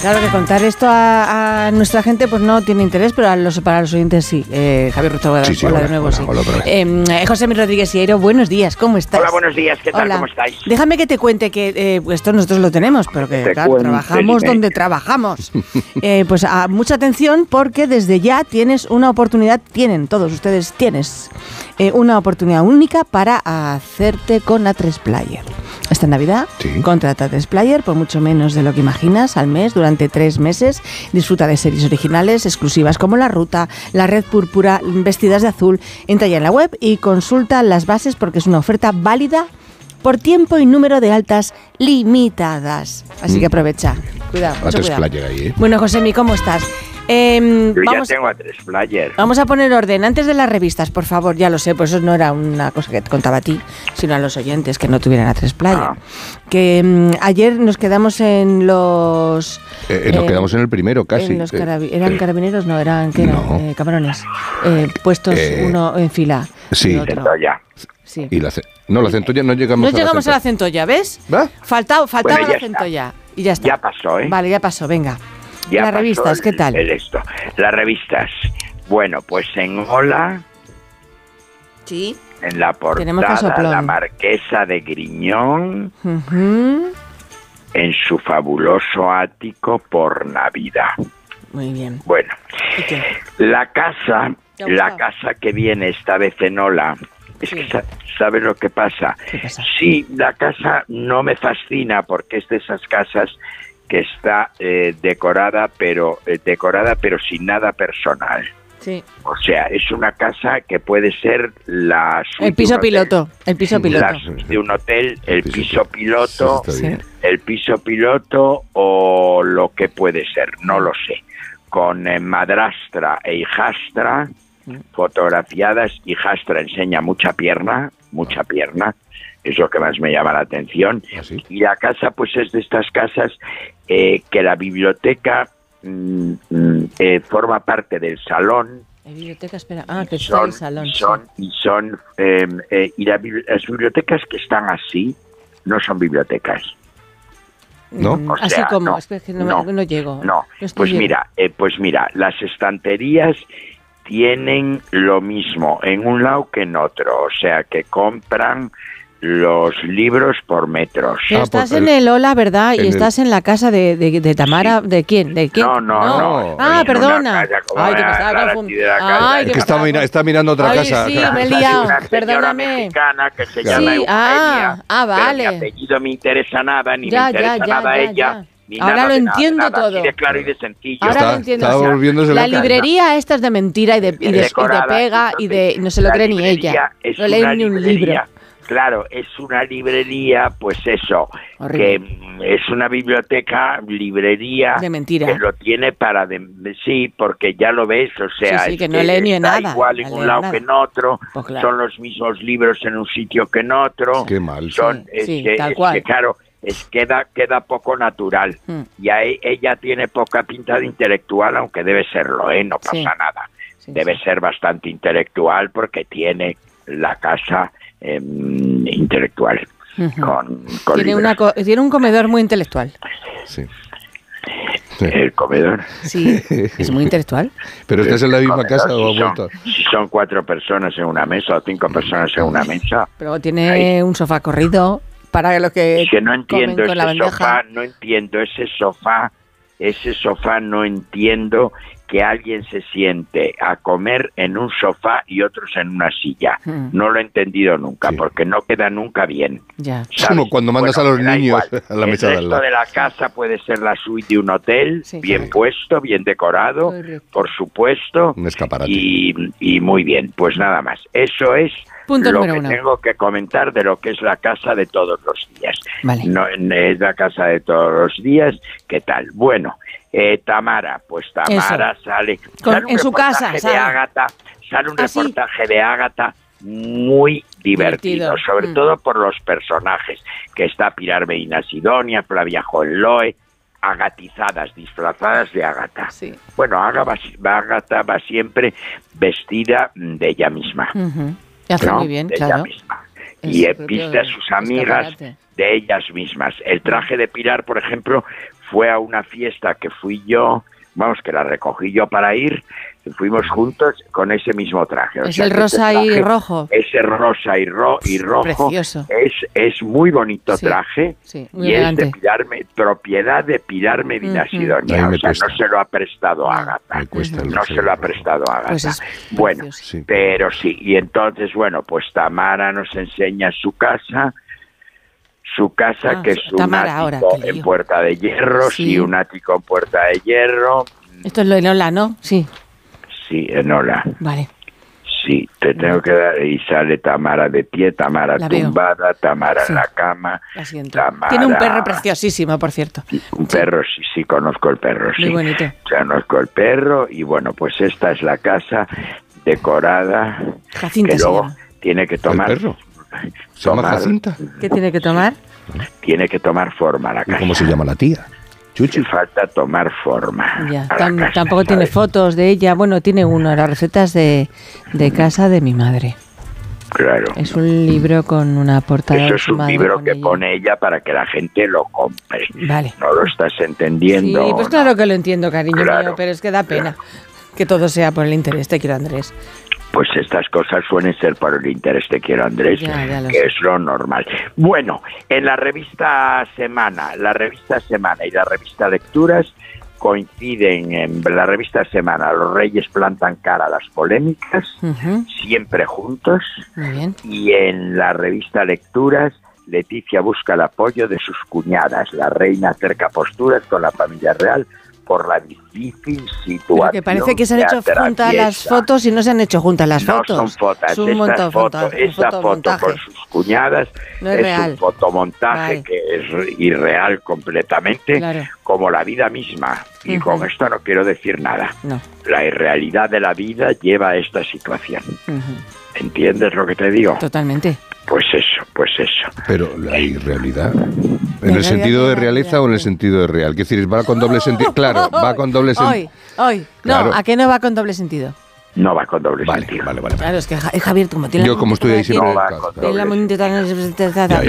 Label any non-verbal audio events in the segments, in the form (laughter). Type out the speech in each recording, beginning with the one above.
Claro que contar esto a, nuestra gente pues no tiene interés, pero a los, para los oyentes sí. Eh, Javier Ruta, sí, sí, hola, de nuevo, sí. Em, eh, José Mi Rodríguez Sierro, buenos días, ¿cómo estás? Hola, buenos días, ¿qué tal? ¿Cómo estáis? Déjame que te cuente que eh, esto nosotros lo tenemos, pero que claro, trabajamos donde trabajamos. (laughs) Eh, pues a, mucha atención porque desde ya tienes una oportunidad, tienen todos ustedes, tienes una oportunidad única para hacerte con A3 Player. Esta Navidad, contrata a Player por mucho menos de lo que imaginas al mes durante tres meses. Disfruta de series originales exclusivas como La Ruta, La Red Púrpura, Vestidas de Azul. Entra ya en la web y consulta las bases porque es una oferta válida por tiempo y número de altas limitadas. Así que mm. aprovecha. Cuidado, mucho cuidado. Ahí, ¿eh? Bueno, Josemi, ¿cómo estás? Eh, Yo vamos, ya tengo a tres players. Vamos a poner orden. Antes de las revistas, por favor, ya lo sé, pues eso no era una cosa que te contaba a ti, sino a los oyentes que no tuvieran a tres players. Ah. Que mm, ayer nos quedamos en los... Eh, eh, nos quedamos en el primero, casi. ¿Eran carabineros? No, eran ¿qué eran? camarones. puestos uno en fila. Sí, centolla. Sí. Y la, no, la centolla no llegamos no a llegamos a la centolla, ¿ves? ¿Va? Faltaba, faltaba la centolla. Y ya está. Ya pasó, ¿eh? Vale, ya pasó, venga. Las revistas, ¿qué tal? esto. Las revistas. Bueno, pues en Hola. Sí. En la portada, la marquesa de Griñón. En su fabuloso ático por Navidad. Muy bien. Bueno, la casa, la casa que viene esta vez en Hola, es que ¿sabe lo que pasa? pasa? Sí, la casa no me fascina porque es de esas casas que está eh, decorada, pero eh, decorada pero sin nada personal. Sí. O sea, es una casa que puede ser la el piso piloto, el piso piloto de un hotel, el piso, piloto, el piso piloto o lo que puede ser, no lo sé. Con eh, madrastra e hijastra mm. fotografiadas, hijastra enseña mucha pierna, mucha pierna es lo que más me llama la atención. ¿Ah, y la casa, pues es de estas casas eh, que la biblioteca mm, mm, eh, forma parte del salón. La biblioteca, espera, ah, que son, el salón. Son, Y son, em, eh, y las bibliotecas que están así no son bibliotecas. ¿No? Mm, así como, es que no, no, llego. No, pues mira, pues mira, las estanterías tienen lo mismo en un lado que en otro, o sea que compran los libros por metros. Ah, estás en el Ola, ¿verdad? Y estás en la casa de, de, Tamara, ¿de quién? ¿De quién? No, no, no. Ah, perdona. Ay, que me estaba confundiendo. Ay, que, está, está, mirando otra casa. Sí, me he liado. Una Perdóname. mexicana que se llama sí, ah, ah, vale. Pero mi apellido me interesa nada, ni ya, me interesa ya, ya, nada ella. Ahora lo entiendo nada, todo. de claro y de sencillo. Ahora lo entiendo. la librería esta es de mentira y de, y de, pega y de no se lo cree ni ella. No lee ni un libro claro, es una librería, pues eso, que es una biblioteca, librería de mentira. que lo tiene para de, sí, porque ya lo ves, o sea, sí, que no lee ni nada, igual en un lado que en otro, pues son los mismos libros en un sitio que en otro, qué mal, son, sí, tal cual. claro, es queda queda poco natural. Hmm. y ella tiene poca pinta de intelectual, aunque debe serlo, eh, no pasa nada, debe ser bastante intelectual porque tiene la casa Em, intelectual. con, tiene, una tiene un comedor muy intelectual. Sí. El comedor. Sí, es muy intelectual. (laughs) ¿Pero estás en la misma casa o si son, si son cuatro personas en una mesa o cinco personas en una mesa. Pero tiene un sofá corrido para lo que. que no entiendo ese sofá, no entiendo ese sofá, ese sofá no entiendo que alguien se siente a comer en un sofá y otros en una silla. Hmm. No lo he entendido nunca, porque no queda nunca bien. Ya. Es como cuando mandas a los niños a la mesa de al lado. de la casa puede ser la suite de un hotel, bien puesto, bien decorado, por supuesto. Un escaparate. Y, muy bien, pues nada más. Eso es lo que tengo que comentar de lo que es la casa de todos los días. No es la casa de todos los días. ¿Qué tal? Bueno, eh, Tamara, pues Tamara sale, en su casa, de Ágata, sale un ¿Ah, reportaje de Ágata muy divertido, sobre mm. todo por los personajes, que está Pilar Medina Sidonia, Flavia Loe, agatizadas, disfrazadas de Ágata. Sí. Bueno, Ágata va siempre vestida de ella misma. Hace muy bien, de ella misma. y viste a sus amigas de ellas mismas. El traje de Pilar, por ejemplo, fue a una fiesta que fui yo, vamos, que la recogí yo para ir, fuimos juntos con ese mismo traje. es el rosa y rojo. Ese rosa y, ro y rojo. Precioso. Es, es muy bonito traje y es de Pilar, propiedad de Pilar Medina Sidonia. O sea, no se lo ha prestado a Agatha. No se lo ha prestado a Agatha. Pues bueno, pero sí. Y entonces, bueno, pues Tamara nos enseña su casa su casa, Ah, que es un ahora, ático en Puerta de Hierro, Sí. sí, un ático en Puerta de Hierro, Esto es lo de Lola, ¿no? Sí, sí, en Ola. vale. Sí, te tengo que dar. Y sale Tamara de pie, Tamara La veo. tumbada, Tamara Sí. en la cama. La siento. Tamara- Tiene un perro preciosísimo, por cierto. Un perro, sí, sí, conozco el perro, sí. Muy bonito. Conozco el perro y bueno, pues esta es la casa decorada. Jacinta que luego tiene que ¿El tomar. perro? ¿Se llama tomar- Jacinta? ¿Qué tiene que tomar? Tiene que tomar forma la ¿Y casa. cómo se llama la tía? Chuchi. Falta tomar forma. Ya, tam- casa, tampoco tiene ¿sabes? fotos de ella. Bueno, tiene uno, las recetas de, de casa de mi madre. Claro. Es un libro con una portada Eso es un libro que ella. pone ella para que la gente lo compre. Vale. No lo estás Sí, entendiendo. pues claro que lo entiendo, cariño Claro. mío, pero es que da pena que todo sea por el interés. Te quiero, Andrés. Pues estas cosas suelen ser por el interés de quiero Andrés, Ya, ya lo que sé. es lo normal. Bueno, en la revista Semana, la revista Semana y la revista Lecturas coinciden en la revista Semana. Los reyes plantan cara a las polémicas, siempre juntos, Muy bien. y en la revista Lecturas Leticia busca el apoyo de sus cuñadas. La reina acerca posturas con la familia real por la difícil situación. Que parece que se han hecho juntas las fotos y no se han hecho juntas las no fotos. son fotos. Es un Esta montón, foto, foto, esta foto con sus cuñadas No es es real. un fotomontaje Vale. que es irreal completamente, Claro. como la vida misma. Y Ujú. con esto no quiero decir nada. No. La irrealidad de la vida lleva a esta situación. Ujú, ¿Entiendes lo que te digo? Totalmente. Pues eso, pues eso. Pero la irrealidad. ¿En el sentido de no, realeza o en el sentido de real? Quiero decir, va con doble sentido. Claro, va con doble Hoy, sentido. hoy. No, Claro. ¿a qué no va con doble sentido? No va con doble Vale, sentido. vale, vale. Claro, es que Ja- eh, Javier, como tiene Yo la como estoy ahí No siempre. ya.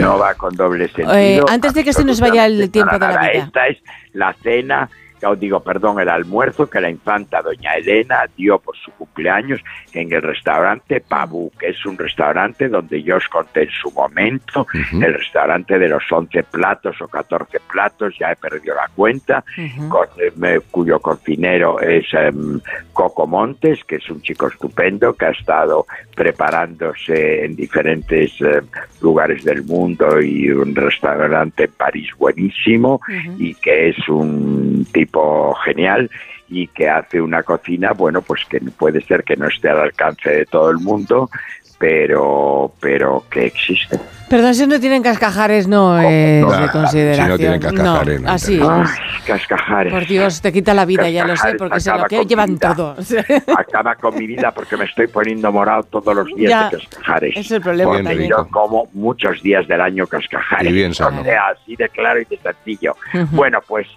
No va con doble sentido. Eh, antes de que se nos vaya el tiempo de para la vida. Esta es la cena, digo, perdón, el almuerzo que la infanta doña Elena dio por su cumpleaños en el restaurante Pabú, que es un restaurante donde yo os conté en su momento, el restaurante de los 11 platos o 14 platos, ya he perdido la cuenta, con- eh, cuyo cocinero es em, Coco Montes, que es un chico estupendo que ha estado preparándose en diferentes eh, lugares del mundo y un restaurante en París buenísimo y que es un tipo genial y que hace una cocina, bueno, pues que puede ser que no esté al alcance de todo el mundo, pero pero que existe. Perdón, si no tienen cascajares, no es Claro, de consideración. si no tienen cascajares, No, no así interesa. es. Ay, cascajares. Por Dios, te quita la vida, ya lo sé, porque se lo que llevan vida. todo. (laughs) acaba con mi vida porque me estoy poniendo morado todos los días Ya, de cascajares. es el problema Porque también. yo como muchos días del año cascajares. Y bien sano. O sea, así de claro y de sencillo. Bueno, pues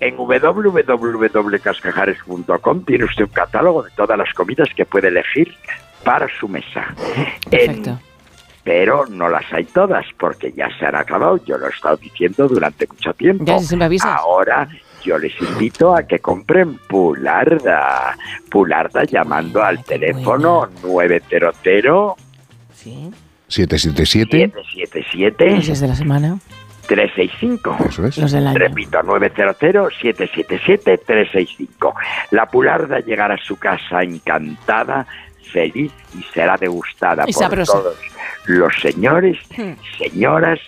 en www.cascajares.com tiene usted un catálogo de todas las comidas que puede elegir para su mesa. En- Perfecto. pero no las hay todas porque ya se han acabado. Yo lo he estado diciendo durante mucho tiempo. Ya, si siempre avisas. Ahora yo les invito a que compren Pularda. Pularda llamando al teléfono 900 Sí, 777. 777 los días de la semana, 365. Eso es. los del año. Repito, 900-777-365. La Pularda llegará a su casa encantada, feliz y será degustada Y por sabrosa. todos los señores, Hmm. señoras,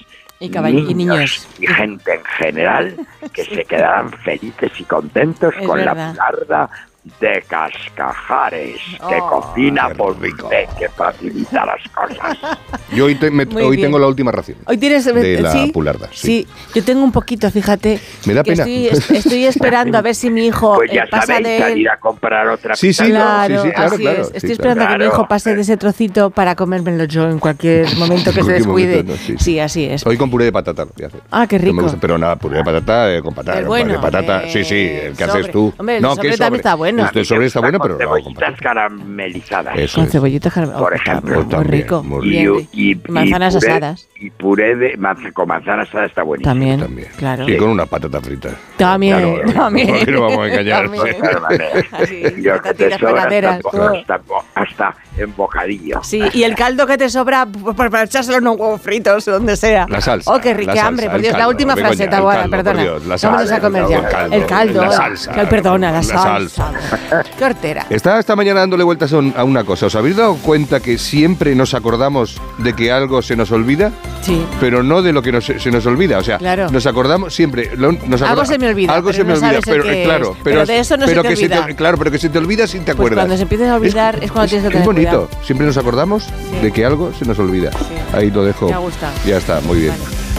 Y niños. y gente en general que (laughs) se quedarán felices y contentos Es con verdad. la Pularda de Cascajares, que Oh. cocina Qué por usted, que facilita las cosas. (laughs) Yo hoy, te- me- hoy tengo la última ración. Hoy tienes De la ¿sí? pularda, Sí. sí. yo tengo un poquito, fíjate. Me da que pena. Estoy, es- estoy esperando a ver si mi hijo Pues ya eh, pasa sabéis, de salir a comprar otra Sí, sí, pizza. Claro, sí, sí, claro, así claro, es. sí, Estoy claro. esperando a que mi Claro. hijo pase de ese trocito para comérmelo yo en cualquier (laughs) momento que se descuide. momento, no, sí. sí, así es. Hoy con puré de patata lo voy a hacer. Ah, qué Que rico. me gusta, pero nada, puré de patata eh, con patata. El bueno, de patata. eh, Sí, sí, el que sobre. haces tú. Hombre, el no, que también está bueno. Bueno. Este sobre está bueno, pero cebollitas caramelizadas. Eso Con es. cebollitas caramelizadas. Por ejemplo. muy También, rico. muy Bien, Y, y- manzanas y puré- asadas. Y puré de manza, con manzana asada está buenísimo. También, También. claro. Y con una patata frita. También, Claro, también. ¿por qué no vamos a engañar? Maneras. (laughs) Así, Yo que te sobra hasta, hasta, hasta en bocadillo. Sí, y el caldo que te sobra para echárselo en unos huevos fritos o donde sea. La salsa, Oh, qué rica hambre, por Dios, la última frase, Taboada, perdona. Salsa, a comer el ya. caldo, El caldo, la salsa, perdona, la, la salsa. (laughs) Qué hortera. Estaba esta mañana dándole vueltas a un- a una cosa. ¿Os habéis dado cuenta que siempre nos acordamos de que algo se nos olvida? Sí. Pero no de lo que nos- se nos olvida. O sea, Claro. nos acordamos siempre. lo- nos Algo se me olvida, Algo pero se me olvida. Pero, claro, es. pero, de eso no se pero te que se olvida. Claro, pero que se te olvida si te Pues acuerdas. cuando se empiece a olvidar es cuando tienes que Es tener bonito. cuidado. Siempre nos acordamos Sí. de que algo se nos olvida. Ahí lo dejo. Me ha gustado. Ya está, muy bien.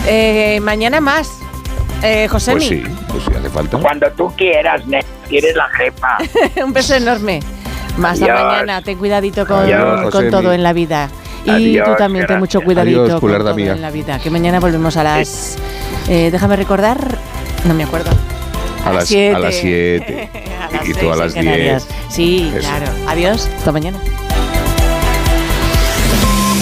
Eh, mañana más. Eh, Josemi, Pues sí, pues sí, hace falta. Cuando tú quieras, ne tienes la jefa. (laughs) un beso enorme. Más a mañana, ten cuidadito con, Adiós, con todo en la vida. Y Adiós, tú también ten mucho gracias. cuidadito Adiós, con todo mía. en la vida. Que mañana volvemos a las... eh, déjame recordar, no me acuerdo. A las- siete. a las siete. A las Y tú a las Canarias. diez. Sí, Eso. claro. Adiós, hasta mañana.